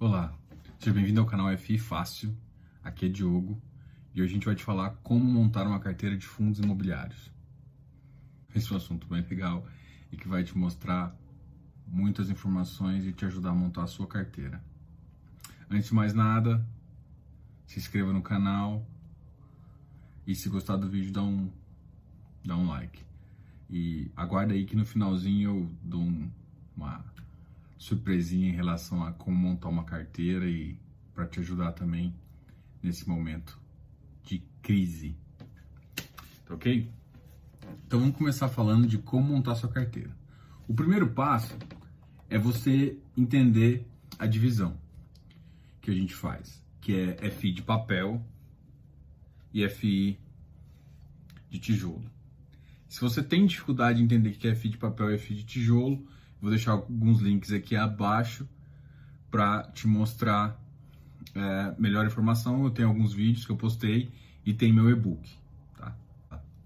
Olá, seja bem-vindo ao canal FI Fácil. Aqui é Diogo e hoje a gente vai te falar como montar uma carteira de fundos imobiliários. Esse é um assunto bem legal e que vai te mostrar muitas informações e te ajudar a montar a sua carteira. Antes de mais nada, se inscreva no canal e se gostar do vídeo dá um, dá um like. E aguarda aí que no finalzinho eu dou um, uma surpresinha em relação a como montar uma carteira e para te ajudar também nesse momento de crise. Tá ok? Então vamos começar falando de como montar sua carteira. O primeiro passo é você entender a divisão que a gente faz, que é FI de papel e FI de tijolo. Se você tem dificuldade em entender o que é FI de papel e FI de tijolo, Vou deixar alguns links aqui abaixo para te mostrar é, melhor informação. Eu tenho alguns vídeos que eu postei e tem meu e-book. Tá?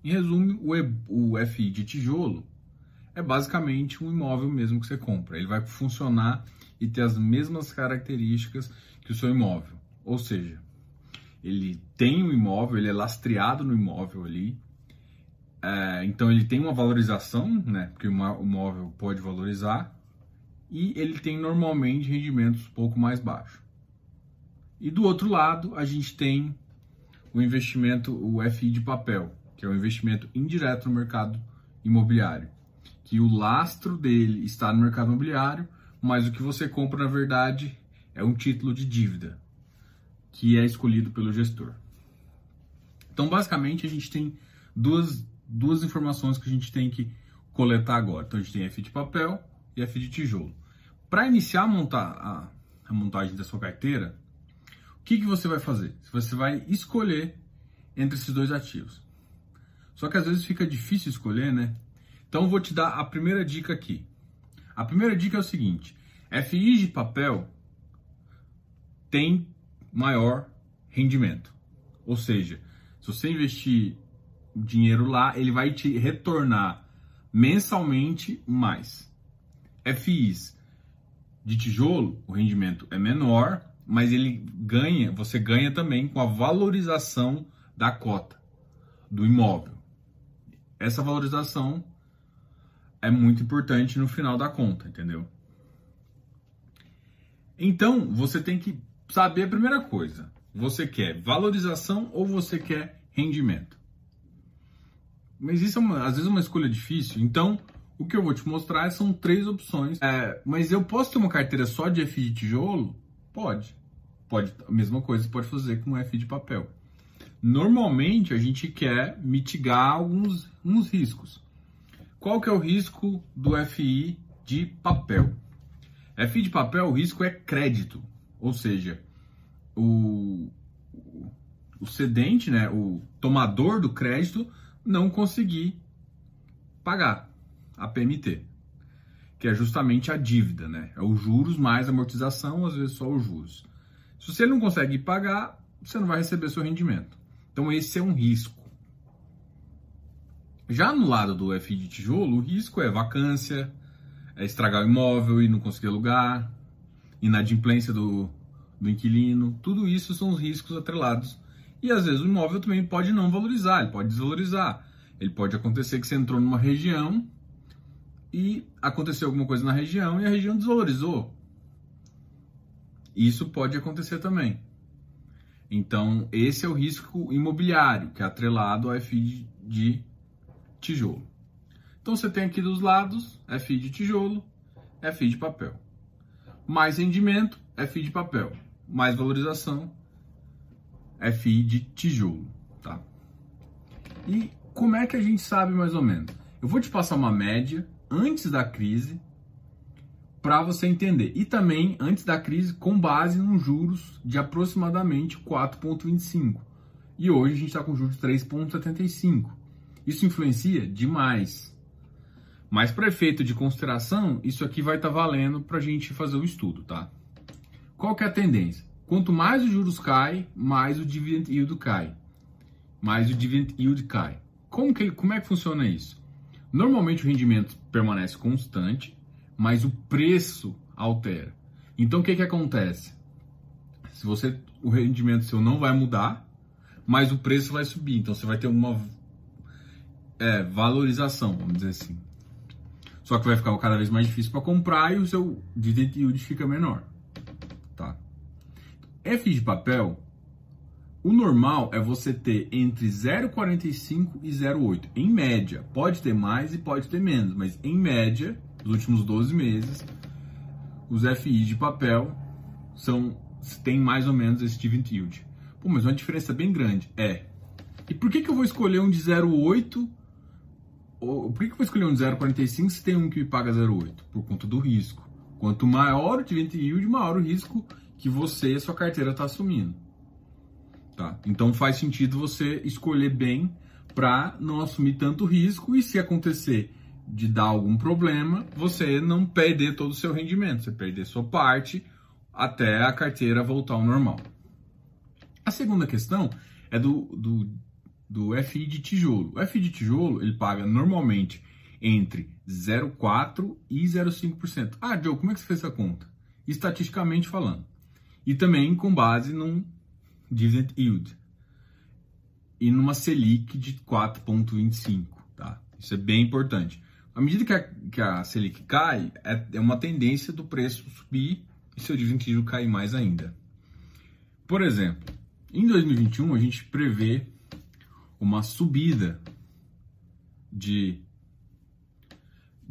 Em resumo, o, e, o FI de tijolo é basicamente um imóvel mesmo que você compra. Ele vai funcionar e ter as mesmas características que o seu imóvel. Ou seja, ele tem um imóvel, ele é lastreado no imóvel ali, é, então ele tem uma valorização, né? Porque o móvel pode valorizar e ele tem normalmente rendimentos um pouco mais baixos. E do outro lado a gente tem o investimento, o FI de papel, que é o investimento indireto no mercado imobiliário, que o lastro dele está no mercado imobiliário, mas o que você compra na verdade é um título de dívida que é escolhido pelo gestor. Então basicamente a gente tem duas duas informações que a gente tem que coletar agora. Então a gente tem F de papel e F de tijolo. Para iniciar a, montar a, a, montagem da sua carteira, o que, que você vai fazer? Você vai escolher entre esses dois ativos. Só que às vezes fica difícil escolher, né? Então vou te dar a primeira dica aqui. A primeira dica é o seguinte: FI de papel tem maior rendimento. Ou seja, se você investir dinheiro lá, ele vai te retornar mensalmente mais. FIs de tijolo, o rendimento é menor, mas ele ganha, você ganha também com a valorização da cota do imóvel. Essa valorização é muito importante no final da conta, entendeu? Então, você tem que saber a primeira coisa. Você quer valorização ou você quer rendimento? Mas isso é uma, às vezes é uma escolha difícil. Então, o que eu vou te mostrar são três opções. É, mas eu posso ter uma carteira só de FI de tijolo? Pode. Pode. A mesma coisa pode fazer com FI de papel. Normalmente a gente quer mitigar alguns uns riscos. Qual que é o risco do FI de papel? FI de papel, o risco é crédito, ou seja, o, o cedente, né, o tomador do crédito não conseguir pagar a PMT, que é justamente a dívida, né? É os juros mais amortização, às vezes só os juros. Se você não consegue pagar, você não vai receber seu rendimento. Então esse é um risco. Já no lado do FI de tijolo, o risco é vacância, é estragar o imóvel e não conseguir alugar, inadimplência do, do inquilino, tudo isso são os riscos atrelados e às vezes o imóvel também pode não valorizar, ele pode desvalorizar. Ele pode acontecer que você entrou numa região e aconteceu alguma coisa na região e a região desvalorizou. Isso pode acontecer também. Então, esse é o risco imobiliário, que é atrelado ao FI de tijolo. Então, você tem aqui dos lados FI de tijolo, FI de papel. Mais rendimento, FI de papel. Mais valorização, FI de tijolo, tá? E como é que a gente sabe mais ou menos? Eu vou te passar uma média antes da crise para você entender. E também antes da crise com base nos juros de aproximadamente 4,25. E hoje a gente está com juros de 3,75. Isso influencia demais. Mas para efeito de consideração, isso aqui vai estar tá valendo para a gente fazer o estudo, tá? Qual que é a tendência? Quanto mais os juros cai, mais o dividend yield cai. Mais o dividend yield cai. Como, que, como é que funciona isso? Normalmente o rendimento permanece constante, mas o preço altera. Então o que, que acontece? Se você o rendimento seu não vai mudar, mas o preço vai subir, então você vai ter uma é, valorização, vamos dizer assim. Só que vai ficar cada vez mais difícil para comprar e o seu dividend yield fica menor? F de papel, o normal é você ter entre 0,45 e 0,8, em média. Pode ter mais e pode ter menos, mas em média, nos últimos 12 meses, os FI de papel são tem mais ou menos esse dividend yield. Pô, mas uma diferença bem grande. É. E por que, que eu vou escolher um de 0,8 por que, que eu vou escolher um de 0,45 se tem um que paga 0,8? Por conta do risco. Quanto maior o dividend yield, maior o risco que você e a sua carteira está assumindo. Tá? Então faz sentido você escolher bem para não assumir tanto risco e se acontecer de dar algum problema, você não perder todo o seu rendimento, você perder sua parte até a carteira voltar ao normal. A segunda questão é do, do do FI de tijolo. O FI de tijolo, ele paga normalmente entre 0,4% e 0,5%. Ah, Joe, como é que você fez essa conta? Estatisticamente falando. E também com base num dividend yield. E numa Selic de 4,25, tá? Isso é bem importante. À medida que a, que a Selic cai, é, é uma tendência do preço subir e seu dividend yield cair mais ainda. Por exemplo, em 2021 a gente prevê uma subida de,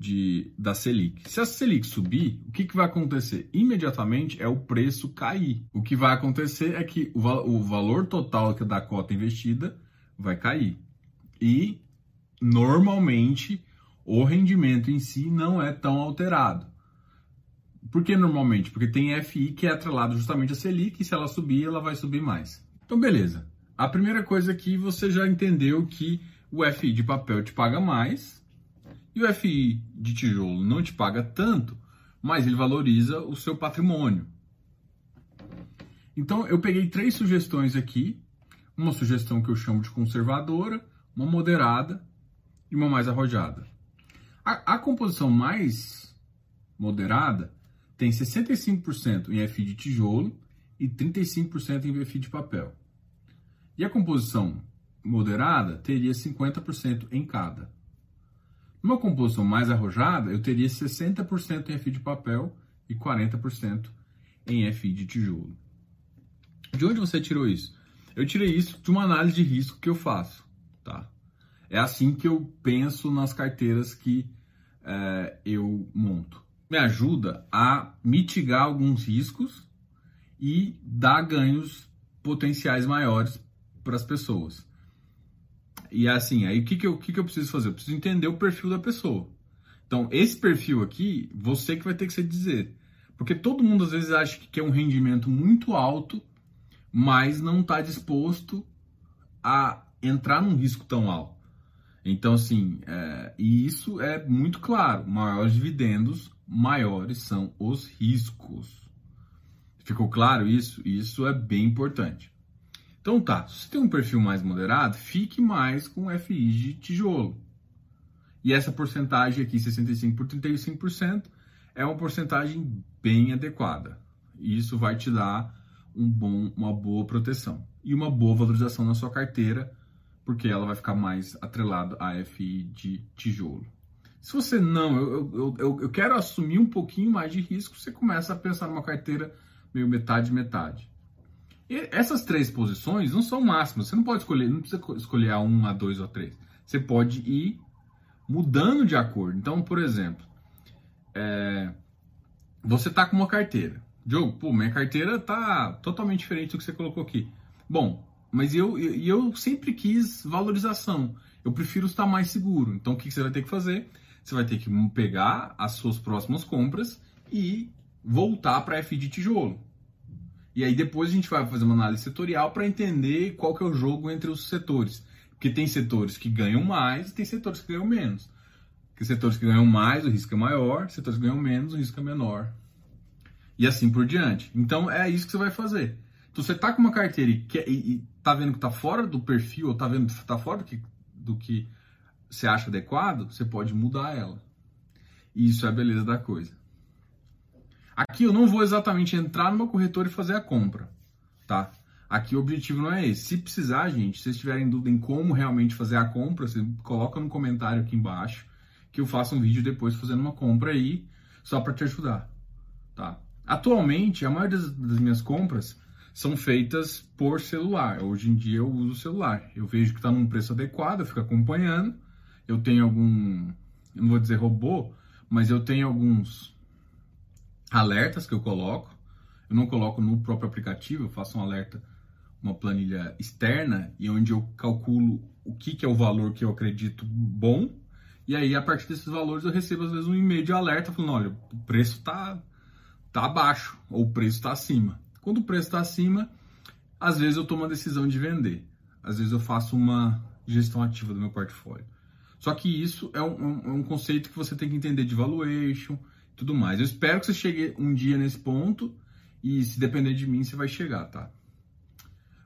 de da Selic. Se a Selic subir, o que, que vai acontecer? Imediatamente é o preço cair. O que vai acontecer é que o, o valor total da cota investida vai cair. E normalmente o rendimento em si não é tão alterado. Por que normalmente? Porque tem FI que é atrelado justamente a Selic e se ela subir, ela vai subir mais. Então, beleza. A primeira coisa aqui você já entendeu que o FI de papel te paga mais e o FI de tijolo não te paga tanto, mas ele valoriza o seu patrimônio. Então eu peguei três sugestões aqui, uma sugestão que eu chamo de conservadora, uma moderada e uma mais arrojada. A, a composição mais moderada tem 65% em FI de tijolo e 35% em FI de papel. E a composição moderada teria 50% em cada. Numa composição mais arrojada, eu teria 60% em FI de papel e 40% em FI de tijolo. De onde você tirou isso? Eu tirei isso de uma análise de risco que eu faço. Tá? É assim que eu penso nas carteiras que é, eu monto. Me ajuda a mitigar alguns riscos e dar ganhos potenciais maiores para as pessoas. E assim, aí o que, que, eu, que, que eu preciso fazer? Eu preciso entender o perfil da pessoa. Então, esse perfil aqui, você que vai ter que se dizer. Porque todo mundo às vezes acha que quer um rendimento muito alto, mas não está disposto a entrar num risco tão alto. Então, assim, é, e isso é muito claro: maiores dividendos, maiores são os riscos. Ficou claro isso? Isso é bem importante. Então tá, se você tem um perfil mais moderado, fique mais com FIs de tijolo. E essa porcentagem aqui, 65 por 35%, é uma porcentagem bem adequada. E isso vai te dar um bom, uma boa proteção e uma boa valorização na sua carteira, porque ela vai ficar mais atrelada a FI de tijolo. Se você não, eu, eu, eu, eu quero assumir um pouquinho mais de risco, você começa a pensar numa carteira meio metade-metade. E essas três posições não são máximas. Você não pode escolher, não precisa escolher a 1, a 2 ou a 3. Você pode ir mudando de acordo. Então, por exemplo, é, você está com uma carteira. Diogo, pô, minha carteira tá totalmente diferente do que você colocou aqui. Bom, mas eu, eu, eu sempre quis valorização. Eu prefiro estar mais seguro. Então, o que você vai ter que fazer? Você vai ter que pegar as suas próximas compras e voltar para F de tijolo. E aí depois a gente vai fazer uma análise setorial para entender qual que é o jogo entre os setores. Porque tem setores que ganham mais e tem setores que ganham menos. Porque setores que ganham mais, o risco é maior, setores que ganham menos, o risco é menor. E assim por diante. Então é isso que você vai fazer. Então você tá com uma carteira e, quer, e, e tá vendo que tá fora do perfil, ou tá vendo que tá fora do que, do que você acha adequado, você pode mudar ela. E isso é a beleza da coisa. Aqui eu não vou exatamente entrar numa corretora e fazer a compra. tá? Aqui o objetivo não é esse. Se precisar, gente, se vocês tiverem dúvida em como realmente fazer a compra, você coloca no comentário aqui embaixo que eu faço um vídeo depois fazendo uma compra aí, só para te ajudar, tá? Atualmente, a maioria das, das minhas compras são feitas por celular. Hoje em dia eu uso o celular. Eu vejo que está num preço adequado, eu fico acompanhando. Eu tenho algum, eu não vou dizer robô, mas eu tenho alguns alertas que eu coloco. Eu não coloco no próprio aplicativo, eu faço um alerta, uma planilha externa e onde eu calculo o que, que é o valor que eu acredito bom. E aí, a partir desses valores, eu recebo às vezes um e-mail de alerta falando: olha, o preço está tá abaixo ou o preço está acima. Quando o preço está acima, às vezes eu tomo a decisão de vender. Às vezes eu faço uma gestão ativa do meu portfólio. Só que isso é um, um, é um conceito que você tem que entender de valuation tudo mais. Eu espero que você chegue um dia nesse ponto e se depender de mim, você vai chegar, tá?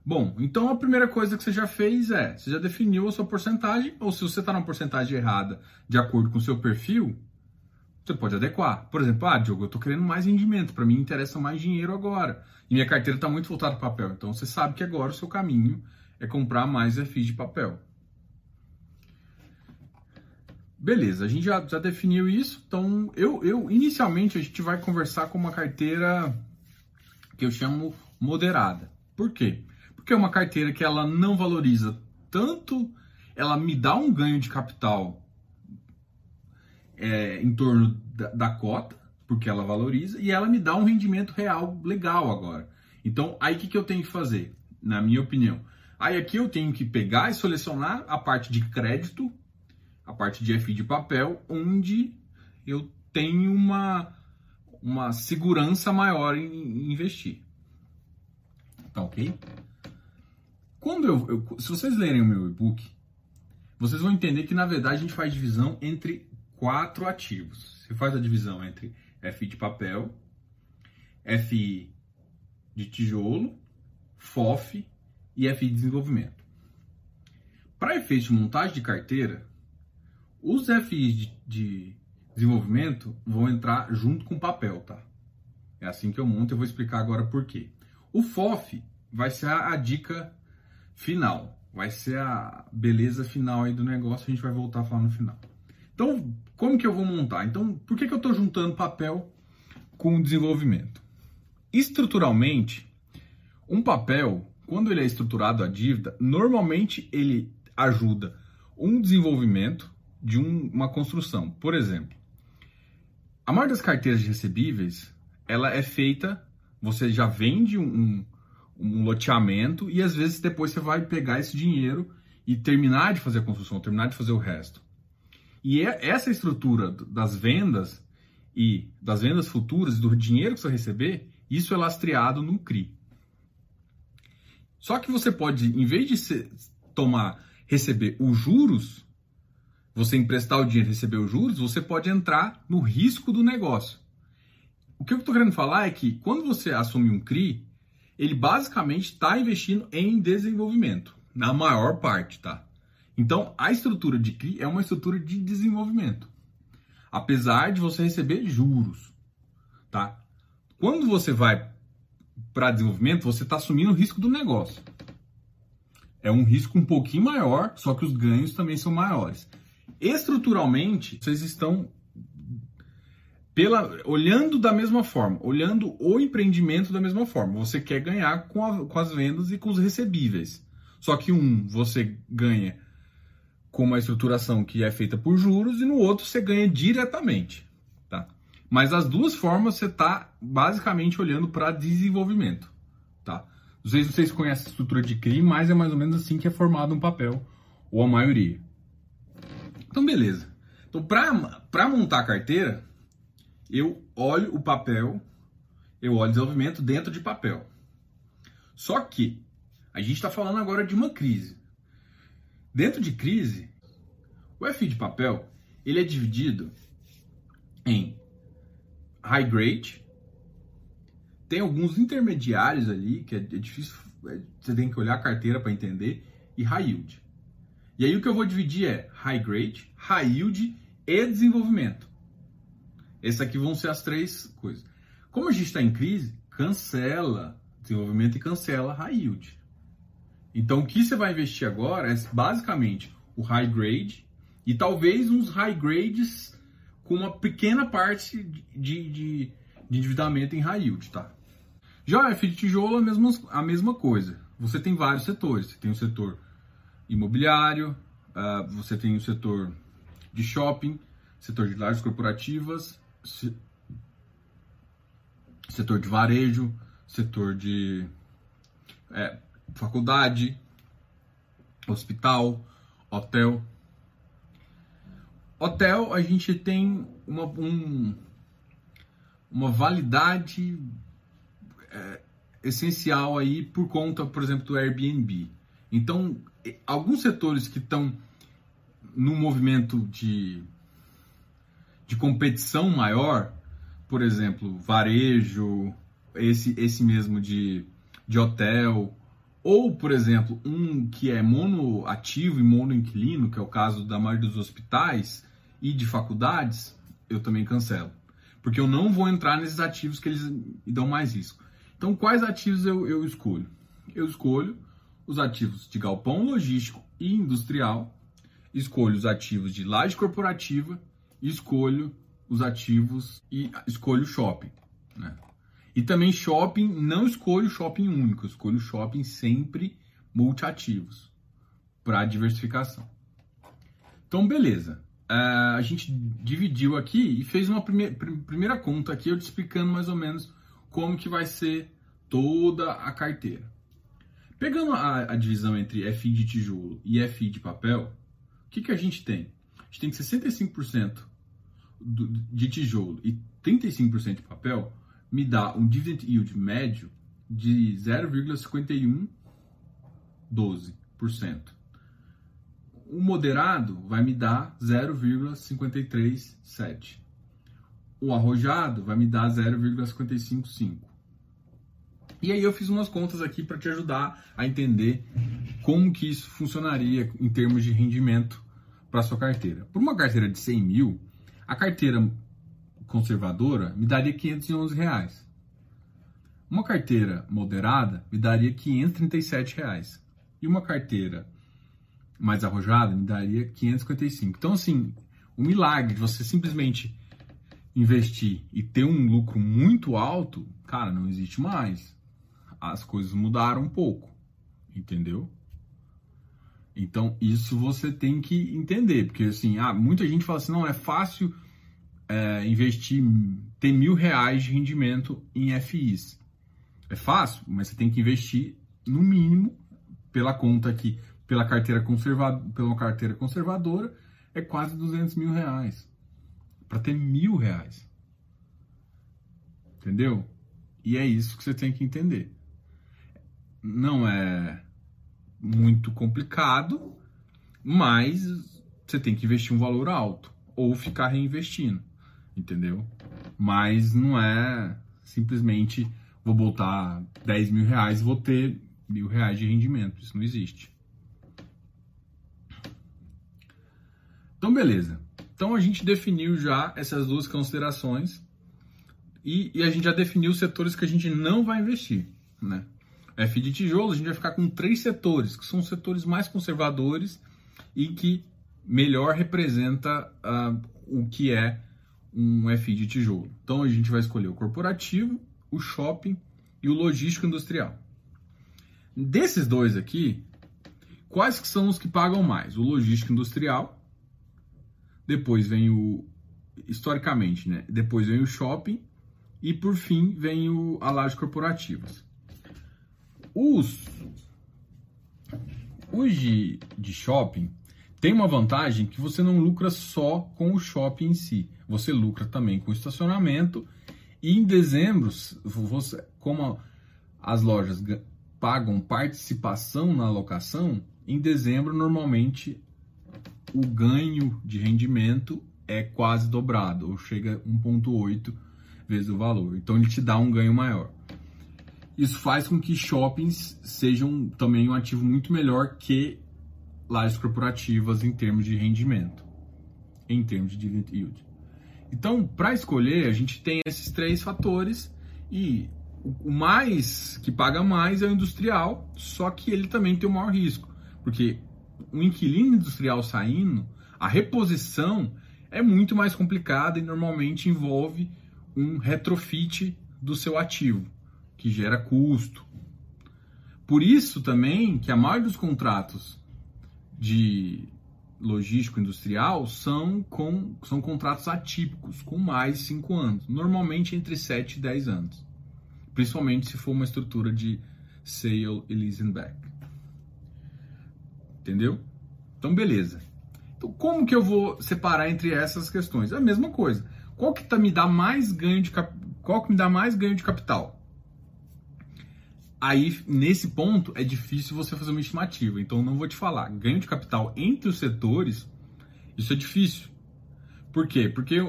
Bom, então a primeira coisa que você já fez é, você já definiu a sua porcentagem, ou se você está numa porcentagem errada de acordo com o seu perfil, você pode adequar. Por exemplo, ah, Diogo, eu estou querendo mais rendimento, para mim interessa mais dinheiro agora. E minha carteira está muito voltada para papel. Então você sabe que agora o seu caminho é comprar mais FIs de papel. Beleza, a gente já, já definiu isso. Então, eu, eu inicialmente a gente vai conversar com uma carteira que eu chamo moderada. Por quê? Porque é uma carteira que ela não valoriza tanto, ela me dá um ganho de capital é, em torno da, da, cota, porque ela valoriza, e ela me dá um rendimento real legal agora. Então, aí o que, que eu tenho que fazer, na minha opinião? Aí aqui eu tenho que pegar e selecionar a parte de crédito a parte de FI de papel, onde eu tenho uma, uma segurança maior em, investir. Tá ok? Quando eu, eu, se vocês lerem o meu e-book, vocês vão entender que na verdade a gente faz divisão entre quatro ativos. Você faz a divisão entre FI de papel, FI de tijolo, FOF e FI de desenvolvimento. Para efeito de montagem de carteira, os FIs de, de desenvolvimento vão entrar junto com o papel, tá? É assim que eu monto, eu vou explicar agora por quê. O FOF vai ser a, a dica final, vai ser a beleza final aí do negócio, a gente vai voltar a falar no final. Então, como que eu vou montar? Então, por que, que eu estou juntando papel com desenvolvimento? Estruturalmente, um papel, quando ele é estruturado a dívida, normalmente ele ajuda um desenvolvimento de um, uma construção. Por exemplo, a maioria das carteiras de recebíveis, ela é feita, você já vende um, um loteamento e às vezes depois você vai pegar esse dinheiro e terminar de fazer a construção, terminar de fazer o resto. E é essa estrutura das vendas e das vendas futuras, do dinheiro que você receber, isso é lastreado no CRI. Só que você pode, em vez de tomar, receber os juros, você emprestar o dinheiro e receber os juros, você pode entrar no risco do negócio. O que eu estou querendo falar é que quando você assume um CRI, ele basicamente está investindo em desenvolvimento, na maior parte, tá? Então, a estrutura de CRI é uma estrutura de desenvolvimento, apesar de você receber juros, tá? Quando você vai para desenvolvimento, você está assumindo o risco do negócio. É um risco um pouquinho maior, só que os ganhos também são maiores. Estruturalmente, vocês estão pela, olhando da mesma forma, olhando o empreendimento da mesma forma. Você quer ganhar com, a, com as vendas e com os recebíveis. Só que um você ganha com uma estruturação que é feita por juros e no outro você ganha diretamente. Tá? Mas as duas formas você está basicamente olhando para desenvolvimento. Tá? Sei se vocês conhecem a estrutura de CRI, mas é mais ou menos assim que é formado um papel, ou a maioria. Então, beleza. Então, para montar a carteira, eu olho o papel, eu olho o desenvolvimento dentro de papel. Só que a gente está falando agora de uma crise. Dentro de crise, o FI de papel ele é dividido em high grade, tem alguns intermediários ali que é, é difícil, é, você tem que olhar a carteira para entender, e high yield. E aí o que eu vou dividir é high grade, high yield e desenvolvimento. Essas aqui vão ser as três coisas. Como a gente está em crise, cancela desenvolvimento e cancela high yield. Então, o que você vai investir agora é basicamente o high grade e talvez uns high grades com uma pequena parte de, de, de endividamento em high yield, tá? Já o FI de tijolo é a mesma, a mesma coisa. Você tem vários setores. Você tem o setor imobiliário, uh, você tem o setor de shopping, setor de lajes corporativas, se, setor de varejo, setor de é, faculdade, hospital, hotel. Hotel, a gente tem uma, um, uma validade é, essencial aí por conta, por exemplo, do Airbnb. Então, alguns setores que estão no movimento de, de competição maior, por exemplo, varejo, esse, esse mesmo de, de hotel, ou, por exemplo, um que é monoativo e monoinquilino, que é o caso da maioria dos hospitais e de faculdades, eu também cancelo. Porque eu não vou entrar nesses ativos que eles dão mais risco. Então, quais ativos eu, eu escolho? Eu escolho os ativos de galpão logístico e industrial, escolho os ativos de laje corporativa e escolho os ativos e escolho shopping. Né? E também shopping, não escolho shopping único, escolho shopping sempre multiativos para diversificação. Então, beleza. Uh, a gente dividiu aqui e fez uma prime primeira conta aqui, eu te explicando mais ou menos como que vai ser toda a carteira. Pegando a, a divisão entre FI de tijolo e FI de papel, o que, que a gente tem? A gente tem que 65% do, de tijolo e 35% de papel me dá um dividend yield médio de 0,5112%. O moderado vai me dar 0,537. O arrojado vai me dar 0,555. E aí eu fiz umas contas aqui para te ajudar a entender como que isso funcionaria em termos de rendimento para sua carteira. Por uma carteira de 100 mil, a carteira conservadora me daria 511 reais. Uma carteira moderada me daria 537 reais. E uma carteira mais arrojada me daria 555. Então, assim, o milagre de você simplesmente investir e ter um lucro muito alto, cara, não existe mais. As coisas mudaram um pouco, entendeu? Então, isso você tem que entender, porque assim, ah, muita gente fala assim, não, é fácil é, investir, ter mil reais de rendimento em FIs. É fácil, mas você tem que investir no mínimo pela conta aqui, pela carteira conservadora, pela carteira conservadora, é quase 200 mil reais para ter mil reais, entendeu? E é isso que você tem que entender. Não é muito complicado, mas você tem que investir um valor alto ou ficar reinvestindo entendeu? Mas não é simplesmente vou botar 10 mil reais e vou ter mil reais de rendimento. Isso não existe. Então, beleza. Então, a gente definiu já essas duas considerações e, e, a gente já definiu os setores que a gente não vai investir, né? F de tijolo, a gente vai ficar com três setores, que são os setores mais conservadores e que melhor representa uh, o que é um FI de tijolo. Então a gente vai escolher o corporativo, o shopping e o logístico industrial. Desses dois aqui, quais que são os que pagam mais? O logístico industrial, depois vem o historicamente, né? Depois vem o shopping e por fim vem o a laje corporativas. Os os de, de shopping tem uma vantagem que você não lucra só com o shopping em si, você lucra também com o estacionamento. E em dezembro, você, como as lojas pagam participação na locação, em dezembro normalmente o ganho de rendimento é quase dobrado, ou chega a 1,8 vezes o valor. Então ele te dá um ganho maior. Isso faz com que shoppings sejam também um ativo muito melhor que lajes corporativas em termos de rendimento, em termos de dividend yield. Então, para escolher, a gente tem esses três fatores e o mais que paga mais é o industrial, só que ele também tem o maior risco, porque o inquilino industrial saindo, a reposição é muito mais complicada e normalmente envolve um retrofit do seu ativo, que gera custo. Por isso também que a maioria dos contratos de logístico industrial são, com, são contratos atípicos, com mais de 5 anos, normalmente entre 7 e 10 anos, principalmente se for uma estrutura de sale e leasing back. Entendeu? Então, beleza. Então, como que eu vou separar entre essas questões? É a mesma coisa. Qual que tá, me dá mais ganho de qual que me dá mais ganho de capital? Aí, nesse ponto, é difícil você fazer uma estimativa. Então, não vou te falar. Ganho de capital entre os setores, isso é difícil. Por quê? Porque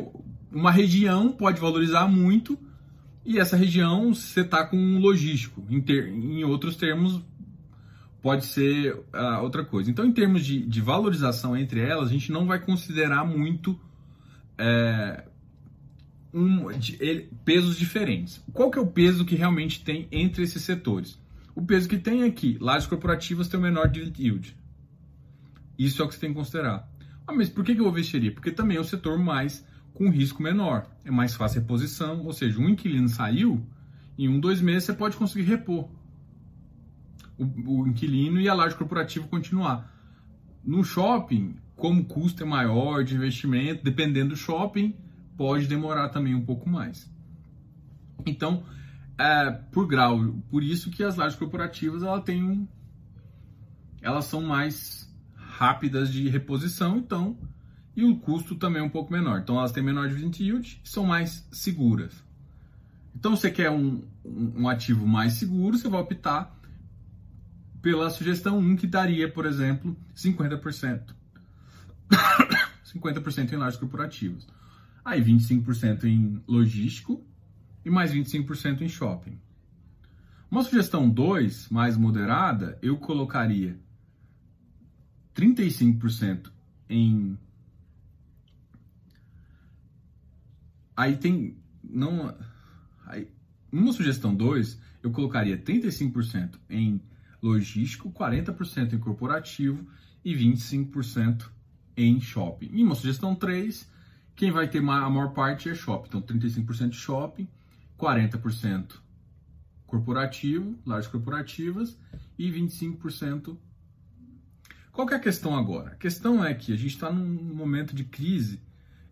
uma região pode valorizar muito e essa região você está com um logístico. Em, ter, em, outros termos, pode ser uh, outra coisa. Então, em termos de, de, valorização entre elas, a gente não vai considerar muito é, um, ele, pesos diferentes. Qual que é o peso que realmente tem entre esses setores? O peso que tem aqui, lajes corporativas têm o menor yield. Isso é o que você tem que considerar. Ah, mas por que, eu investiria? Porque também é o setor mais com risco menor. É mais fácil a reposição, ou seja, um inquilino saiu, em um, dois meses você pode conseguir repor o, o inquilino e a laje corporativa continuar. No shopping, como o custo é maior de investimento, dependendo do shopping, pode demorar também um pouco mais. Então, é, por grau, por isso que as lajes corporativas ela tem um, elas são mais rápidas de reposição, então, e o custo também é um pouco menor. Então, elas têm menor dividend yield e são mais seguras. Então, você quer um, um, ativo mais seguro, você vai optar pela sugestão 1, que daria, por exemplo, 50%. 50% em lajes corporativas aí 25% em logístico e mais 25% em shopping. Uma sugestão 2, mais moderada, eu colocaria 35% em Aí tem não aí, uma sugestão 2, eu colocaria 35% em logístico, 40% em corporativo e 25% em shopping. E uma sugestão 3, quem vai ter a maior parte é shopping. Então, 35% shopping, 40% corporativo, lajes corporativas e 25%. Qual é a questão agora? A questão é que a gente está num momento de crise.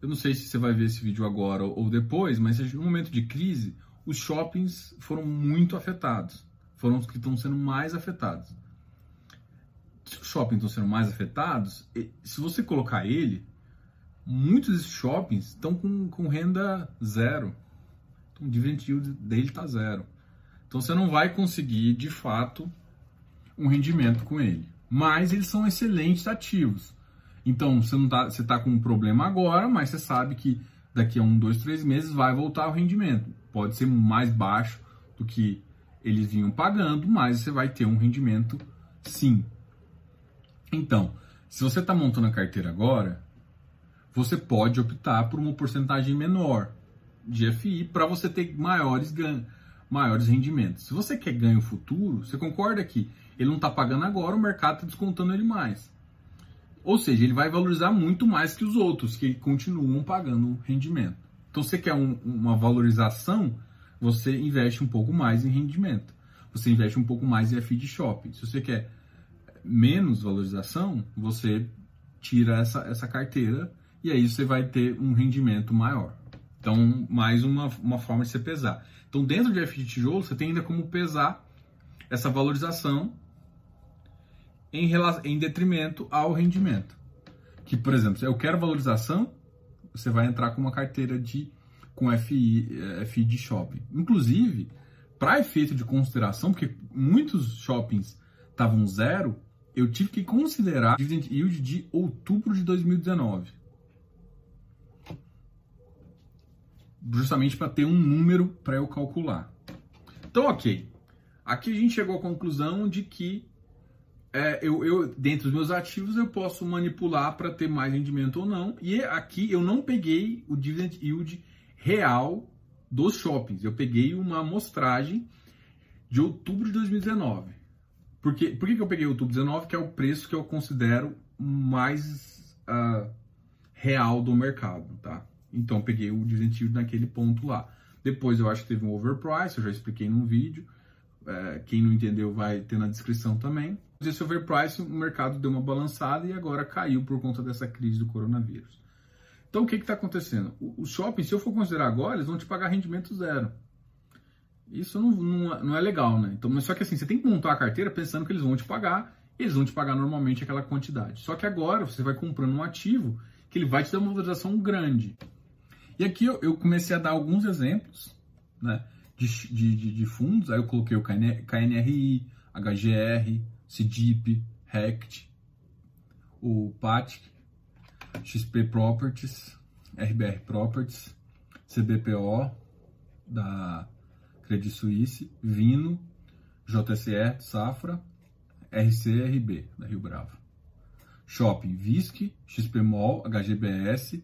Eu não sei se você vai ver esse vídeo agora ou depois, mas no momento de crise, os shoppings foram muito afetados. Foram os que estão sendo mais afetados. Se os shoppings estão sendo mais afetados, se você colocar ele, muitos shoppings estão com, com renda zero. Então, o dividend yield dele está zero. Então, você não vai conseguir, de fato, um rendimento com ele. Mas eles são excelentes ativos. Então, você está tá com um problema agora, mas você sabe que daqui a um, dois, três meses vai voltar o rendimento. Pode ser mais baixo do que eles vinham pagando, mas você vai ter um rendimento sim. Então, se você está montando a carteira agora, você pode optar por uma porcentagem menor de FI para você ter maiores ganhos, maiores rendimentos. Se você quer ganho futuro, você concorda que ele não está pagando agora, o mercado está descontando ele mais. Ou seja, ele vai valorizar muito mais que os outros que continuam pagando rendimento. Então, se você quer um, uma valorização, você investe um pouco mais em rendimento. Você investe um pouco mais em FI de shopping. Se você quer menos valorização, você tira essa, essa carteira e aí você vai ter um rendimento maior. Então, mais uma, uma forma de você pesar. Então, dentro de F de tijolo, você tem ainda como pesar essa valorização em, em detrimento ao rendimento. Que, por exemplo, se eu quero valorização, você vai entrar com uma carteira de com FI, eh, FI de shopping. Inclusive, para efeito de consideração, porque muitos shoppings estavam zero, eu tive que considerar dividend yield de outubro de 2019. Justamente para ter um número para eu calcular. Então, ok. Aqui a gente chegou à conclusão de que é, eu, eu, dentro dos meus ativos, eu posso manipular para ter mais rendimento ou não. E aqui eu não peguei o dividend yield real dos shoppings. Eu peguei uma amostragem de outubro de 2019. Por, quê? Por que, que eu peguei outubro de 2019? Que é o preço que eu considero mais uh, real do mercado, tá? Então peguei o Dividend naquele ponto lá. Depois eu acho que teve um overprice, eu já expliquei num vídeo. É, quem não entendeu vai ter na descrição também. Esse overprice, o mercado deu uma balançada e agora caiu por conta dessa crise do coronavírus. Então o que está acontecendo? Os shoppings, se eu for considerar agora, eles vão te pagar rendimento zero. Isso não, não, não, é legal, né? Então, mas só que assim, você tem que montar a carteira pensando que eles vão te pagar, eles vão te pagar normalmente aquela quantidade. Só que agora você vai comprando um ativo que ele vai te dar uma valorização grande. E aqui eu, eu comecei a dar alguns exemplos, né? De, de, de, fundos, aí eu coloquei o KNRI, HGR, CDIP, RECT, o PATIC, XP Properties, RBR Properties, CBPO, da Credit Suisse, Vino, JCE, Safra, RCRB, da Rio Bravo. Shopping, VISC, XP Mall, HGBS,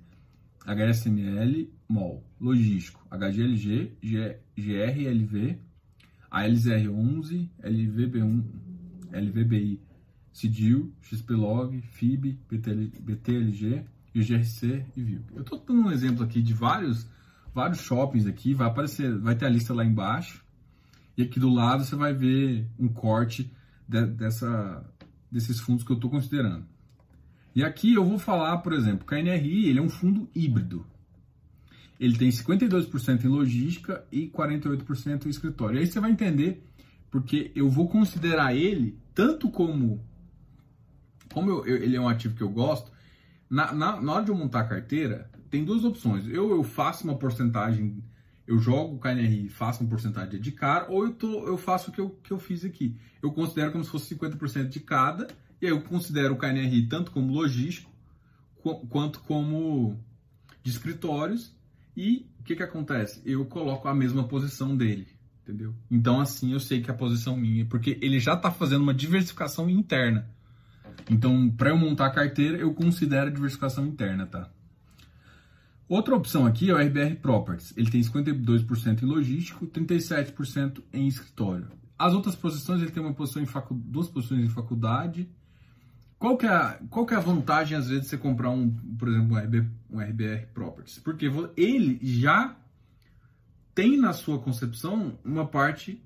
HSML, MOL. Logístico, HGLG, GRLV, ALZR11, LVB1, LVBI, CIDIL, XPlog, FIB, BTLG, IGRC e VIL. Eu estou dando um exemplo aqui de vários, vários shoppings aqui, vai aparecer, vai ter a lista lá embaixo, e aqui do lado você vai ver um corte de, dessa, desses fundos que eu estou considerando. E aqui eu vou falar, por exemplo, que a NRI ele é um fundo híbrido. Ele tem 52% em logística e 48% em escritório. E aí você vai entender porque eu vou considerar ele tanto como como eu, eu, ele é um ativo que eu gosto. Na, na, na, hora de eu montar a carteira, tem duas opções. Eu, eu faço uma porcentagem, eu jogo o KNRI e faço uma porcentagem de cara, ou eu, tô, eu faço o que eu, que eu fiz aqui. Eu considero como se fosse 50% de cada eu considero o KNRI tanto como logístico quanto como de escritórios. E o que, que acontece? Eu coloco a mesma posição dele, entendeu? Então assim eu sei que a posição minha, porque ele já está fazendo uma diversificação interna. Então, para eu montar a carteira, eu considero diversificação interna, tá? Outra opção aqui é o RBR Properties. Ele tem 52% em logístico, 37% em escritório. As outras posições, ele tem uma posição em facu... duas posições em faculdade qual que, é, qual que é a vantagem, às vezes, de você comprar, um, por exemplo, um, RB, um RBR Properties? Porque ele já tem na sua concepção uma parte,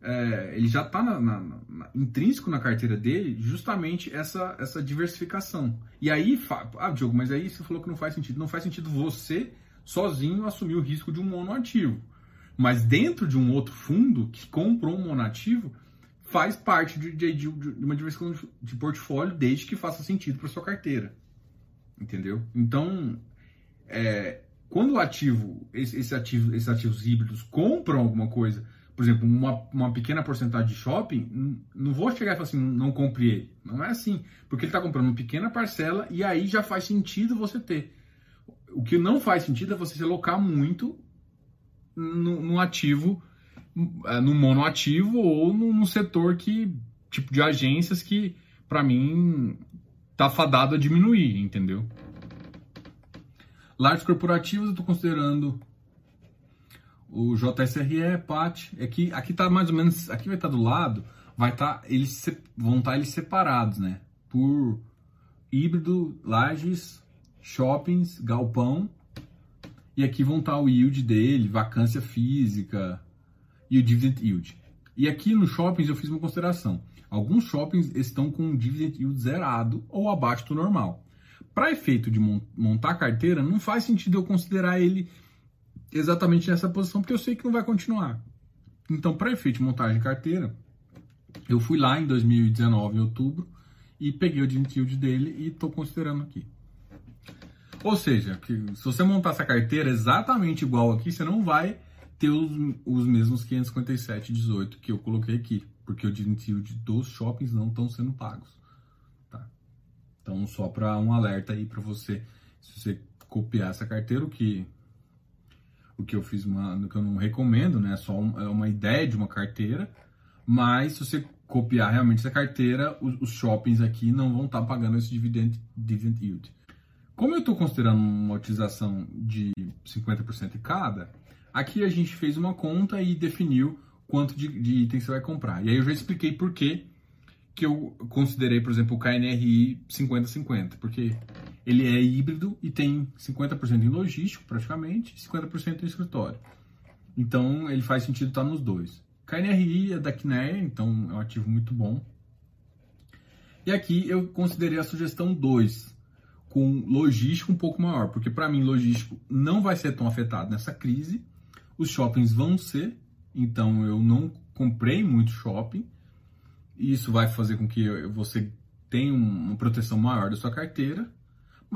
é, ele já está na, na, na, intrínseco na carteira dele justamente essa, essa diversificação. E aí, ah, Diogo, mas aí você falou que não faz sentido. Não faz sentido você sozinho assumir o risco de um monoativo. Mas dentro de um outro fundo que comprou um monoativo, faz parte de, de, de, uma diversificação de portfólio desde que faça sentido para sua carteira. Entendeu? Então, é, quando o ativo, esse, esse ativo, esses ativos híbridos compram alguma coisa, por exemplo, uma, uma pequena porcentagem de shopping, não vou chegar e falar assim, não compre ele. Não é assim. Porque ele está comprando uma pequena parcela e aí já faz sentido você ter. O que não faz sentido é você se alocar muito no, ativo no monoativo ou no setor que tipo de agências que para mim tá fadado a diminuir, entendeu? Lares corporativos eu estou considerando o JSRE, PAT, é que aqui tá mais ou menos, aqui vai estar tá do lado, vai estar tá, eles vão estar tá eles separados, né? Por híbrido, lajes, shoppings, galpão. E aqui vão estar tá o yield dele, vacância física, e o dividend yield. E aqui nos shoppings eu fiz uma consideração. Alguns shoppings estão com um dividend yield zerado ou abaixo do normal. Para efeito de montar a carteira, não faz sentido eu considerar ele exatamente nessa posição, porque eu sei que não vai continuar. Então, para efeito de montagem de carteira, eu fui lá em 2019, em outubro, e peguei o dividend yield dele e estou considerando aqui. Ou seja, que se você montar essa carteira exatamente igual aqui, você não vai ter os, os mesmos 557,18 que eu coloquei aqui, porque o yield dos shoppings não estão sendo pagos. Tá? Então, só para um alerta aí para você, se você copiar essa carteira, o que o que eu fiz uma, que eu não recomendo, né? Só um, é uma ideia de uma carteira, mas se você copiar realmente essa carteira, os, os shoppings aqui não vão estar tá pagando esse dividend, dividend yield. Como eu estou considerando uma utilização de 50% de cada, Aqui a gente fez uma conta e definiu quanto de, de itens você vai comprar. E aí eu já expliquei por que que eu considerei, por exemplo, o KNRI 50-50, porque ele é híbrido e tem 50% em logístico, praticamente, e 50% em escritório. Então, ele faz sentido estar nos dois. KNRI é da Kinea, então é um ativo muito bom. E aqui eu considerei a sugestão 2, com logístico um pouco maior, porque para mim logístico não vai ser tão afetado nessa crise, os shoppings vão ser, então eu não comprei muito shopping, e isso vai fazer com que você tenha uma proteção maior da sua carteira,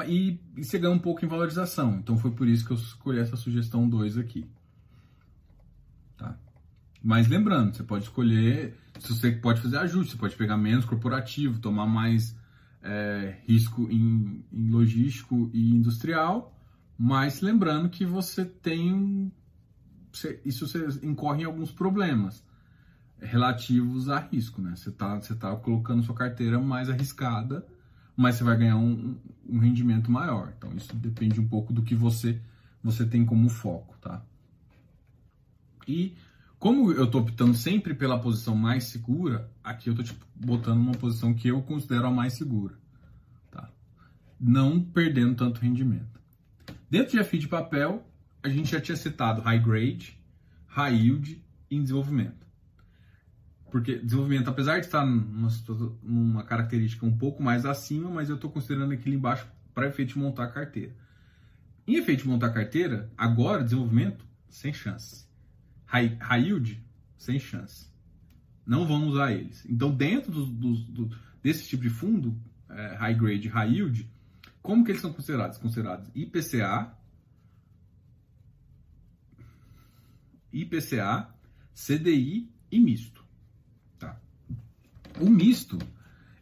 e, e você ganha um pouco em valorização. Então foi por isso que eu escolhi essa sugestão 2 aqui. Tá? Mas lembrando, você pode escolher, se você pode fazer ajuste, você pode pegar menos corporativo, tomar mais é, risco em, em, logístico e industrial, mas lembrando que você tem isso você incorre em alguns problemas relativos a risco, né? Você está você tá colocando sua carteira mais arriscada, mas você vai ganhar um, um rendimento maior. Então isso depende um pouco do que você você tem como foco, tá? E como eu estou optando sempre pela posição mais segura, aqui eu estou tipo, botando uma posição que eu considero a mais segura. Tá? Não perdendo tanto rendimento. Dentro de FI de papel, a gente já tinha citado high grade, high yield e desenvolvimento. Porque desenvolvimento, apesar de estar numa, numa característica um pouco mais acima, mas eu estou considerando aquilo embaixo para efeito de montar a carteira. Em efeito de montar a carteira, agora desenvolvimento, sem chance high, high yield, sem chance. Não vão usar eles. Então, dentro do, do, do, desse tipo de fundo, é, high grade, high yield, como que eles são considerados? Considerados IPCA, IPCA, CDI e misto. Tá? O misto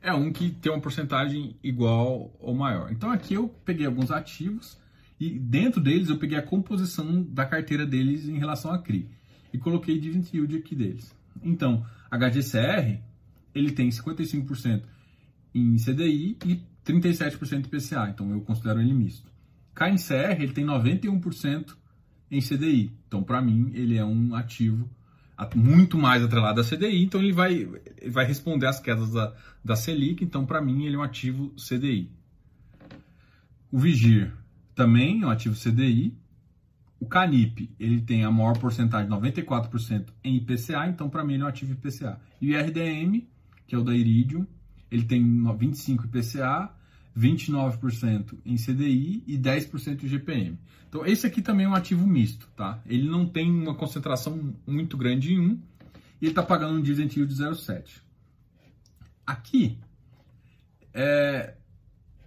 é um que tem uma porcentagem igual ou maior. Então aqui eu peguei alguns ativos e dentro deles eu peguei a composição da carteira deles em relação a CRI e coloquei dividend yield aqui deles. Então, HGCR, ele tem 55% em CDI e 37% em PCA, então eu considero ele misto. KNCR, ele tem 91% em CDI, então para mim ele é um ativo muito mais atrelado à CDI, então ele vai, ele vai responder às quedas da, da Selic, então para mim ele é um ativo CDI. O Vigir também é um ativo CDI, o Canip, ele tem a maior porcentagem, 94% em IPCA, então para mim ele é um ativo IPCA. E o IRDM, que é o da Iridium, ele tem 25% IPCA, 29% em CDI e 10% em GPM. Então esse aqui também é um ativo misto, tá? Ele não tem uma concentração muito grande em um e ele está pagando um dividend yield de 0,7. Aqui, é,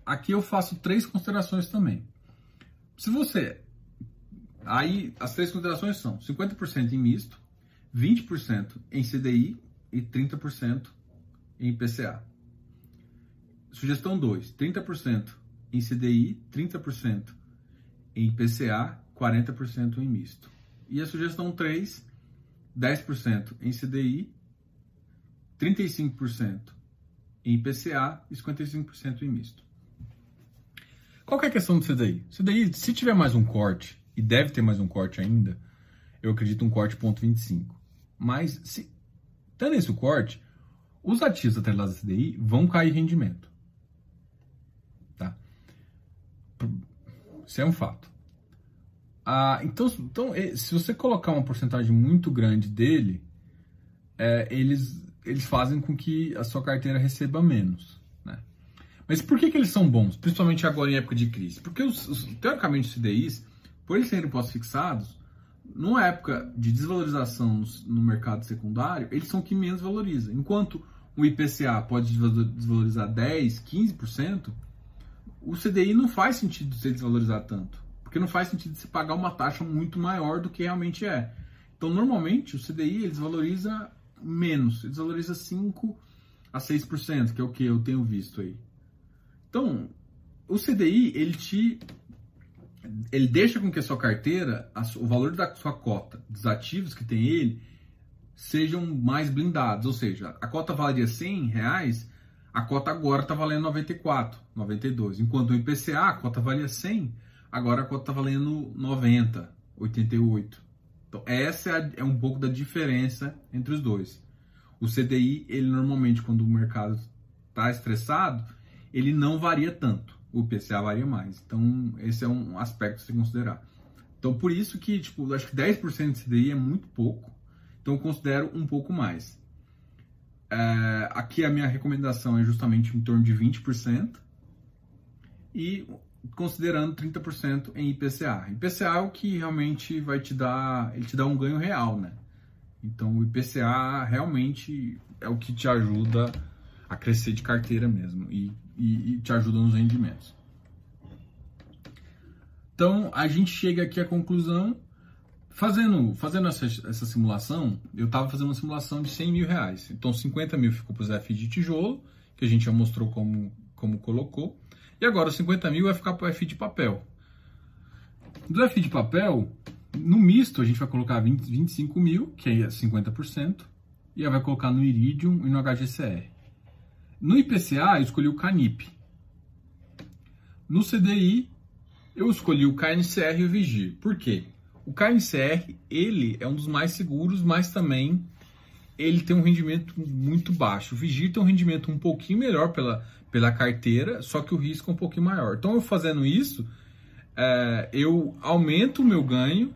aqui eu faço três considerações também. Se você Aí as três considerações são 50% em misto, 20% em CDI e 30% em PCA. Sugestão 2, 30% em CDI, 30% em PCA, 40% em misto. E a sugestão 3, 10% em CDI, 35% em PCA e 55% em misto. Qual é a questão do CDI? CDI, se tiver mais um corte e deve ter mais um corte ainda, eu acredito um corte ponto 25. Mas, se tendo esse corte, os ativos atrelados à CDI vão cair rendimento. Tá? Isso é um fato. Ah, então, então, se você colocar uma porcentagem muito grande dele, é, eles, eles fazem com que a sua carteira receba menos. Né? Mas por que, que eles são bons, principalmente agora em época de crise? Porque, os, os teoricamente, os CDIs por eles serem pós-fixados, numa época de desvalorização no mercado secundário, eles são que menos valoriza. Enquanto o IPCA pode desvalorizar 10, 15%, o CDI não faz sentido você desvalorizar tanto. Porque não faz sentido você pagar uma taxa muito maior do que realmente é. Então, normalmente, o CDI ele desvaloriza menos. Ele desvaloriza 5 a 6%, que é o que eu tenho visto aí. Então, o CDI, ele te ele deixa com que a sua carteira, o valor da sua cota dos ativos que tem ele, sejam mais blindados. Ou seja, a cota valia 100 reais, a cota agora está valendo 94, 92. Enquanto o IPCA, a cota valia 100, agora a cota está valendo 90, 88. Então, essa é, a, é um pouco da diferença entre os dois. O CDI, ele normalmente, quando o mercado está estressado, ele não varia tanto. O IPCA varia mais. Então, esse é um aspecto a se considerar. Então, por isso que, tipo, acho que 10% de CDI é muito pouco. Então, eu considero um pouco mais. É, aqui a minha recomendação é justamente em torno de 20%. E considerando 30% em IPCA. IPCA é o que realmente vai te dar, ele te dá um ganho real, né? Então o IPCA realmente é o que te ajuda a crescer de carteira mesmo e, e, e te ajuda nos rendimentos. Então a gente chega aqui à conclusão, fazendo, fazendo essa, essa simulação, eu estava fazendo uma simulação de 100 mil reais. Então 50 mil ficou para os F de tijolo, que a gente já mostrou como, como colocou. E agora os 50 mil vai ficar para o F de papel. Do F de papel, no misto a gente vai colocar 20, 25 mil, que é 50%, e vai colocar no Iridium e no HGCR. No IPCA eu escolhi o Canip. No CDI eu escolhi o KNCR e o Vigir. Por quê? O KNCR ele é um dos mais seguros, mas também ele tem um rendimento muito baixo. O Vigir tem um rendimento um pouquinho melhor pela, pela carteira, só que o risco é um pouquinho maior. Então, eu fazendo isso, é, eu aumento o meu ganho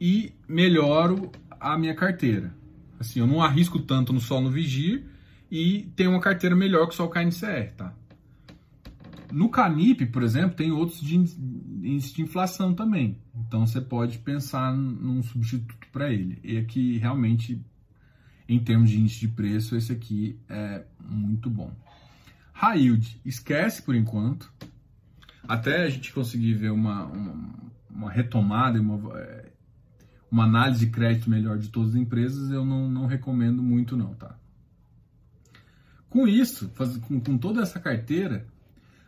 e melhoro a minha carteira. Assim, eu não arrisco tanto no sol no Vigir e tenho uma carteira melhor que só o KNCR, tá? No Canip, por exemplo, tem outros de índice de inflação também. Então você pode pensar num substituto para ele. E aqui realmente em termos de índice de preço, esse aqui é muito bom. High yield, esquece por enquanto. Até a gente conseguir ver uma, uma, uma retomada, uma, é, uma análise de crédito melhor de todas as empresas, eu não, não recomendo muito não, tá? Com isso, faz, com, com toda essa carteira,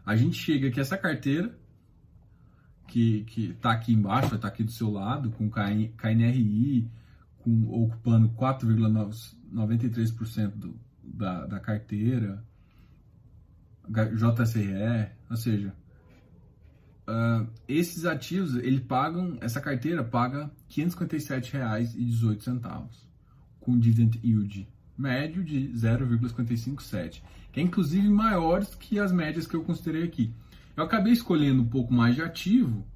a gente chega que essa carteira, que está aqui embaixo, está aqui do seu lado, com KNRI, com, ocupando 4,93% da, da carteira, JCE, ou seja, uh, esses ativos, ele pagam, essa carteira paga R$ 557,18, com dividend yield médio de 0,557, que é inclusive maiores que as médias que eu considerei aqui. Eu acabei escolhendo um pouco mais de ativo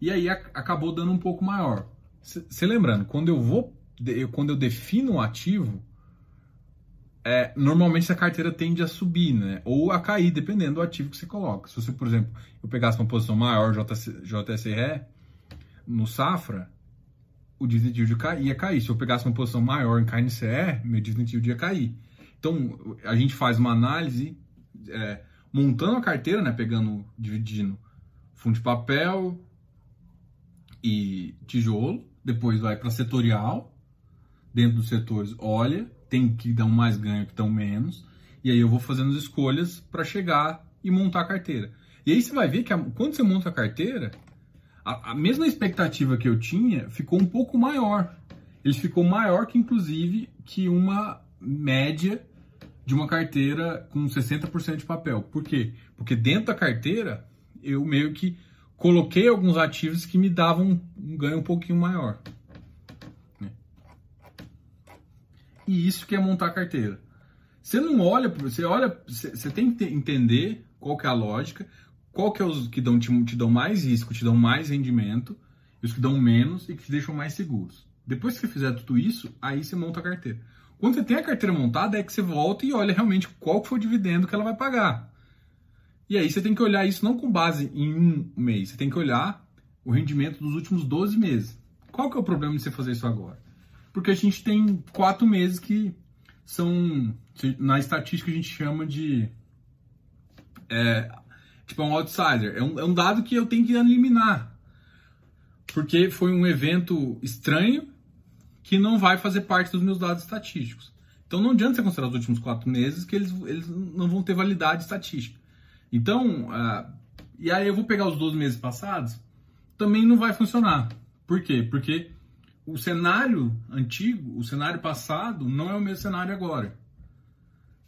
e aí acabou dando um pouco maior. Se lembrando, quando eu vou eu, quando eu defino um ativo, é, normalmente a carteira tende a subir, né? Ou a cair, dependendo do ativo que você coloca. Se você, por exemplo, eu pegasse uma posição maior JC, JSRE no Safra, o dividend yield ia cair. Se eu pegasse uma posição maior em KNCE, meu dividend yield ia cair. Então, a gente faz uma análise é, montando a carteira, né? Pegando, dividindo fundo de papel e tijolo, depois vai para setorial, dentro dos setores, olha, tem que dar um mais ganho, que dão menos, e aí eu vou fazendo as escolhas para chegar e montar a carteira. E aí você vai ver que a, quando você monta a carteira, a, a, mesma expectativa que eu tinha ficou um pouco maior. Ele ficou maior que, inclusive, que uma média de uma carteira com 60% de papel. Por quê? Porque dentro da carteira, eu meio que coloquei alguns ativos que me davam um ganho um pouquinho maior. E isso que é montar carteira. Você não olha, você olha, você tem que entender qual que é a lógica, qual que é os que dão, te, te dão mais risco, te dão mais rendimento, e os que dão menos e que te deixam mais seguros. Depois que você fizer tudo isso, aí você monta a carteira. Quando você tem a carteira montada, é que você volta e olha realmente qual foi o dividendo que ela vai pagar. E aí você tem que olhar isso não com base em um mês, você tem que olhar o rendimento dos últimos 12 meses. Qual que é o problema de você fazer isso agora? porque a gente tem quatro meses que são, na estatística a gente chama de, é, tipo, um outsider. É um, é um dado que eu tenho que eliminar, porque foi um evento estranho que não vai fazer parte dos meus dados estatísticos. Então não adianta você considerar os últimos quatro meses que eles, eles não vão ter validade estatística. Então, uh, e aí eu vou pegar os 12 meses passados, também não vai funcionar. Por quê? Porque o cenário antigo, o cenário passado, não é o mesmo cenário agora.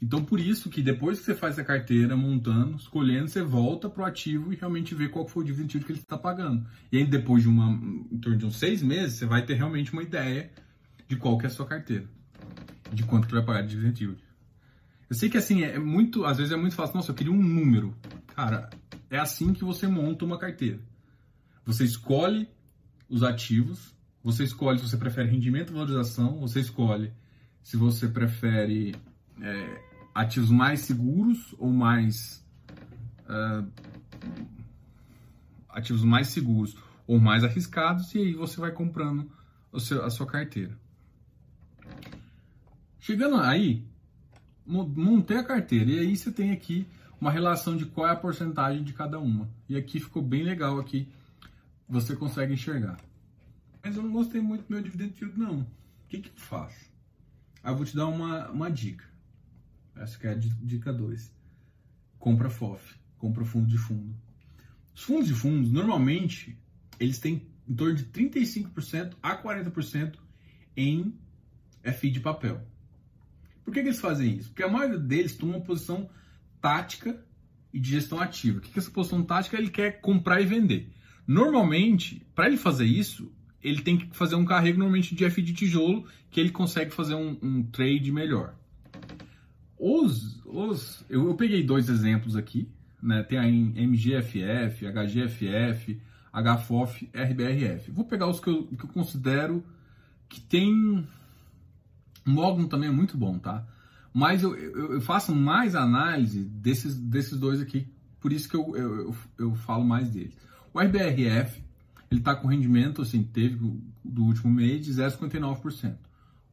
Então, por isso que depois que você faz a carteira montando, escolhendo, você volta pro ativo e realmente vê qual foi o dividend que ele está pagando. E aí, depois de uma, em torno de uns seis meses, você vai ter realmente uma ideia de qual que é a sua carteira, de quanto que vai pagar de dividend yield. Eu sei que assim, é muito, às vezes é muito fácil, nossa, eu queria um número. Cara, é assim que você monta uma carteira. Você escolhe os ativos, você escolhe se você prefere rendimento ou valorização, você escolhe se você prefere é, ativos mais seguros ou mais uh, ativos mais seguros ou mais arriscados e aí você vai comprando a sua carteira. Chegando aí, montei a carteira e aí você tem aqui uma relação de qual é a porcentagem de cada uma. E aqui ficou bem legal aqui, você consegue enxergar. Mas eu não gostei muito do meu dividend yield não. O que que eu faço? Eu vou te dar uma, uma dica. Essa que é a dica 2. Compra FOF, compra fundo de fundo. Os fundos de fundos, normalmente, eles têm em torno de 35% a 40% em FI de papel. Por que, que, eles fazem isso? Porque a maioria deles toma uma posição tática e de gestão ativa. O que, que é essa posição tática? Ele quer comprar e vender. Normalmente, para ele fazer isso, ele tem que fazer um carrego normalmente de FI de tijolo, que ele consegue fazer um, um trade melhor. Os, os, eu, eu, peguei dois exemplos aqui, né? Tem a MGFF, HGFF, HFOF, RBRF. Vou pegar os que eu, que eu considero que tem Mogno também é muito bom, tá? Mas eu, eu, eu, faço mais análise desses, desses dois aqui, por isso que eu, eu, eu falo mais deles. O RBRF, ele está com rendimento, assim, teve do último mês de 0,59%.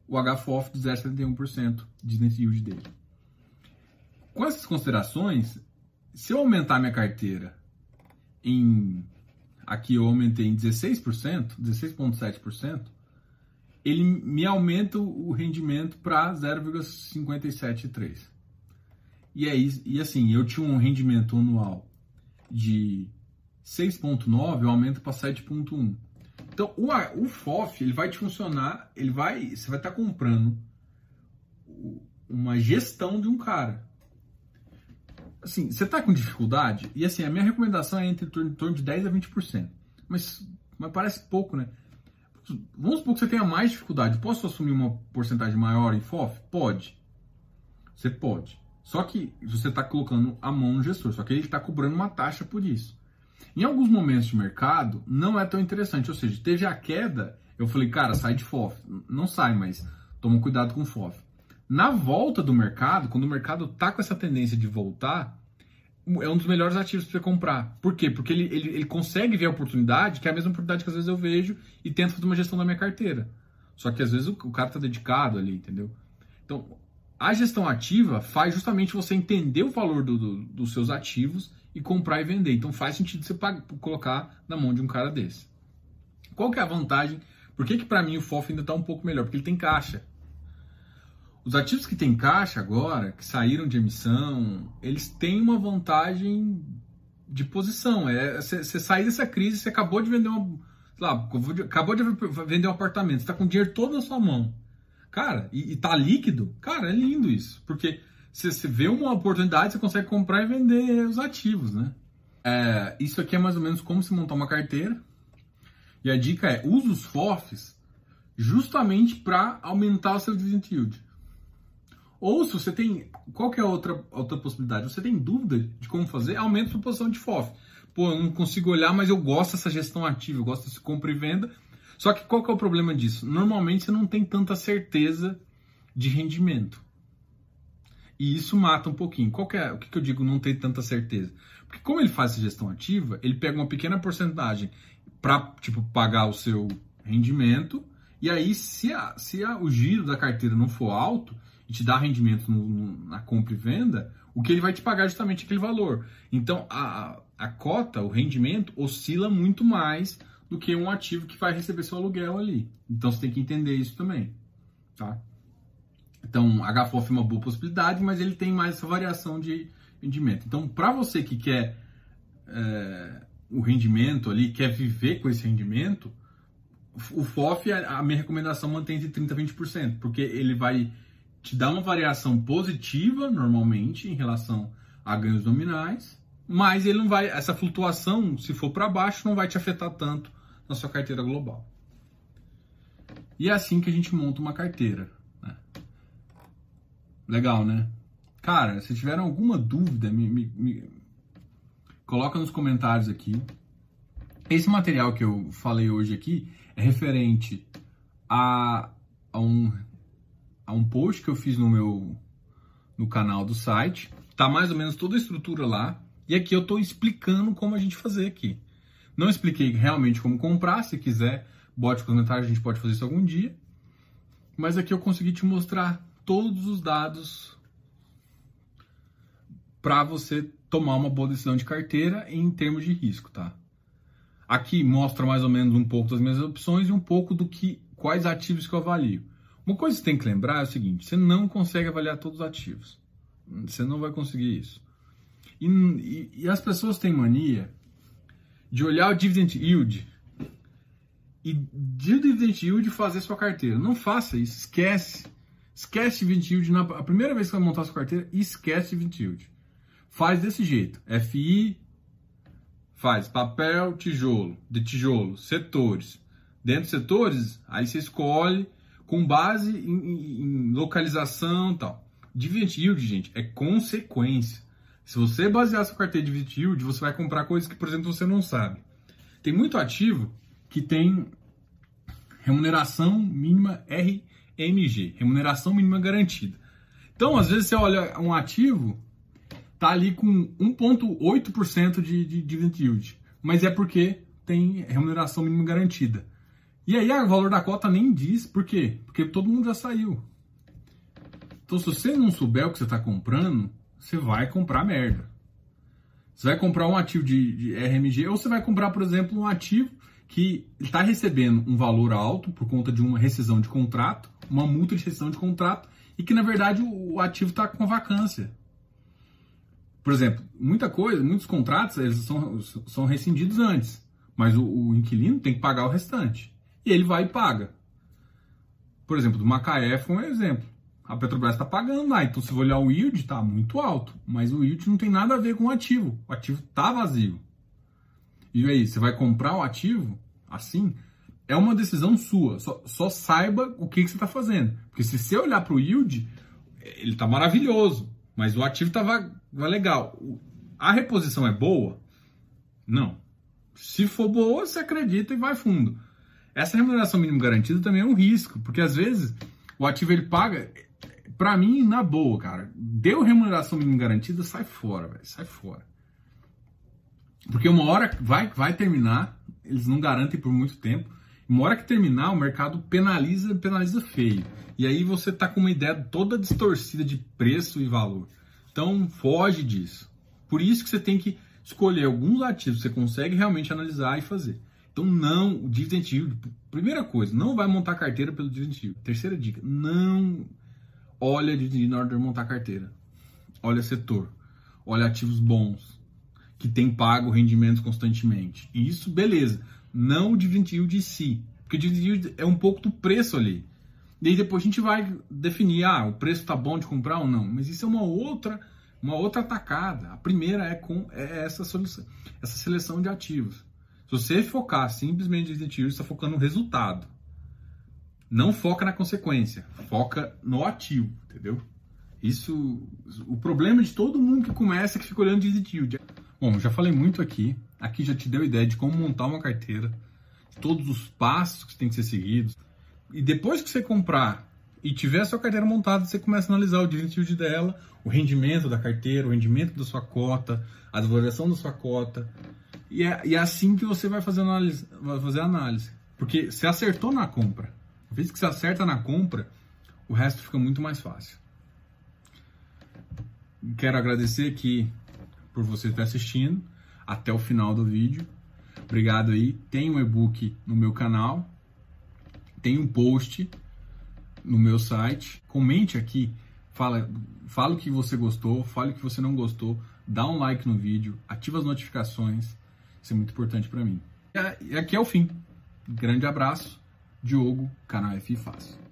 O HFOF de 0,71% de net yield dele. Com essas considerações, se eu aumentar minha carteira em... Aqui eu aumentei em 16%, 16,7%, ele me aumenta o rendimento para 0,573. E é isso, e assim, eu tinha um rendimento anual de 6.9, eu aumento para 7.1. Então, o, o FOF, ele vai te funcionar, ele vai, você vai estar tá comprando uma gestão de um cara. Assim, você está com dificuldade, e assim, a minha recomendação é entre em torno de 10 a 20%. Mas, mas parece pouco, né? Vamos supor que você tenha mais dificuldade. Posso assumir uma porcentagem maior em FOF? Pode. Você pode. Só que você está colocando a mão no gestor. Só que ele está cobrando uma taxa por isso. Em alguns momentos de mercado, não é tão interessante. Ou seja, teve a queda, eu falei, cara, sai de FOF. Não sai, mas toma cuidado com FOF. Na volta do mercado, quando o mercado está com essa tendência de voltar, é um dos melhores ativos para você comprar. Por quê? Porque ele, ele, ele consegue ver a oportunidade, que é a mesma oportunidade que às vezes eu vejo, e tenta fazer uma gestão da minha carteira. Só que às vezes o, o cara está dedicado ali, entendeu? Então, a gestão ativa faz justamente você entender o valor do, do, dos seus ativos e comprar e vender. Então faz sentido você colocar na mão de um cara desse. Qual que é a vantagem? Por que, que para mim o FOF ainda está um pouco melhor? Porque ele tem caixa. Os ativos que têm caixa agora, que saíram de emissão, eles têm uma vantagem de posição. É você sair dessa crise, você acabou de vender uma, lá, acabou de vender um apartamento, você está com o dinheiro todo na sua mão. Cara, e, e tá líquido, cara, é lindo isso. Porque você vê uma oportunidade, você consegue comprar e vender os ativos, né? É, isso aqui é mais ou menos como se montar uma carteira. E a dica é, use os FOFs justamente para aumentar o seu dividend yield. Ou se você tem. Qual que é outra, outra possibilidade? Você tem dúvida de como fazer? Aumenta a sua posição de FOF. Pô, eu não consigo olhar, mas eu gosto dessa gestão ativa, eu gosto desse compra e venda. Só que qual que é o problema disso? Normalmente você não tem tanta certeza de rendimento. E isso mata um pouquinho. Qual que é, o que, que eu digo não tem tanta certeza? Porque como ele faz essa gestão ativa, ele pega uma pequena porcentagem para tipo pagar o seu rendimento e aí se, a, se a, o giro da carteira não for alto, e te dá rendimento no, no, na compra e venda, o que ele vai te pagar é justamente aquele valor. Então a, a cota, o rendimento, oscila muito mais do que um ativo que vai receber seu aluguel ali. Então você tem que entender isso também. Tá? Então, HFOF é uma boa possibilidade, mas ele tem mais essa variação de rendimento. Então, para você que quer é, o rendimento ali, quer viver com esse rendimento, o FOF, a minha recomendação mantém entre 30% e 20%, porque ele vai te dá uma variação positiva normalmente em relação a ganhos nominais, mas ele não vai, essa flutuação, se for para baixo, não vai te afetar tanto na sua carteira global. E é assim que a gente monta uma carteira. Né? Legal, né? Cara, se tiveram alguma dúvida, me, me, me, coloca nos comentários aqui. Esse material que eu falei hoje aqui é referente a, a, um, a um post que eu fiz no meu no canal do site. Tá mais ou menos toda a estrutura lá. E aqui eu estou explicando como a gente fazer aqui. Não expliquei realmente como comprar, se quiser, bote nos comentários, a gente pode fazer isso algum dia. Mas aqui eu consegui te mostrar todos os dados para você tomar uma boa decisão de carteira em termos de risco, tá? Aqui mostra mais ou menos um pouco das minhas opções e um pouco do que quais ativos que eu avalio. Uma coisa que você tem que lembrar é o seguinte: você não consegue avaliar todos os ativos. Você não vai conseguir isso. E, e, e as pessoas têm mania de olhar o dividend yield e de dividend yield fazer sua carteira. Não faça isso, esquece. Esquece dividend yield na a primeira vez que vai montar sua carteira, esquece dividend yield. Faz desse jeito. FI faz papel, tijolo, de tijolo, setores. Dentro dos setores, aí você escolhe com base em, em, localização e tal. Dividend yield, gente, é consequência. Se você basear sua carteira de dividend yield, você vai comprar coisas que, por exemplo, você não sabe. Tem muito ativo que tem remuneração mínima RMG, remuneração mínima garantida. Então, às vezes você olha um ativo, tá ali com 1,8% de, de dividend yield, mas é porque tem remuneração mínima garantida. E aí o valor da cota nem diz, por quê? Porque todo mundo já saiu. Então, se você não souber o que você está comprando, você vai comprar merda. Você vai comprar um ativo de, de RMG ou você vai comprar, por exemplo, um ativo que está recebendo um valor alto por conta de uma rescisão de contrato, uma multa de rescisão de contrato, e que na verdade o, ativo está com vacância. Por exemplo, muita coisa, muitos contratos eles são, são rescindidos antes, mas o, o inquilino tem que pagar o restante. E ele vai e paga. Por exemplo, do Macaé foi um exemplo a Petrobras está pagando lá. Então, se você olhar o yield, está muito alto. Mas o yield não tem nada a ver com o ativo. O ativo está vazio. E aí, você vai comprar o ativo assim? É uma decisão sua. Só, só saiba o que, que você está fazendo. Porque se você olhar para o yield, ele está maravilhoso. Mas o ativo estava legal. A reposição é boa? Não. Se for boa, você acredita e vai fundo. Essa remuneração mínima garantida também é um risco, porque às vezes o ativo ele paga, Pra mim, na boa, cara, deu remuneração mínima garantida, sai fora, velho, sai fora. Porque uma hora vai, vai terminar, eles não garantem por muito tempo. Uma hora que terminar, o mercado penaliza, penaliza feio. E aí você tá com uma ideia toda distorcida de preço e valor. Então, foge disso. Por isso que você tem que escolher alguns ativos que você consegue realmente analisar e fazer. Então, não, o dividend yield, primeira coisa, não vai montar carteira pelo dividend yield. Terceira dica, não olha de na hora de montar carteira. Olha setor. Olha ativos bons. Que tem pago rendimentos constantemente. Isso, beleza. Não o dividend yield de si. Porque o dividend yield é um pouco do preço ali. E aí depois a gente vai definir, ah, o preço está bom de comprar ou não. Mas isso é uma outra, uma outra atacada. A primeira é com é essa solução, essa seleção de ativos. Se você focar simplesmente dividend yield, você está focando no resultado. Não foca na consequência, foca no ativo, entendeu? Isso, o problema de todo mundo que começa é que fica olhando de yield. Bom, já falei muito aqui. Aqui já te deu ideia de como montar uma carteira, todos os passos que tem que ser seguidos. E depois que você comprar e tiver a sua carteira montada, você começa a analisar o yield dela, o rendimento da carteira, o rendimento da sua cota, a desvalorização da sua cota. E é, e é assim que você vai fazer análise, vai fazer análise. Porque você acertou na compra. Uma vez que você acerta na compra, o resto fica muito mais fácil. Quero agradecer aqui por você estar assistindo até o final do vídeo. Obrigado aí. Tem um e-book no meu canal, tem um post no meu site. Comente aqui, fala, fala o que você gostou, fale o que você não gostou, dá um like no vídeo, ativa as notificações. Isso é muito importante para mim. E aqui é o fim. grande abraço Diogo, canal F Fácil.